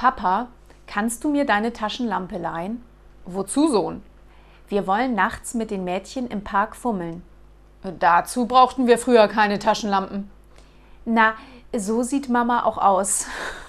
Papa, kannst du mir deine Taschenlampe leihen? Wozu, Sohn? Wir wollen nachts mit den Mädchen im Park fummeln. Dazu brauchten wir früher keine Taschenlampen. Na, so sieht Mama auch aus.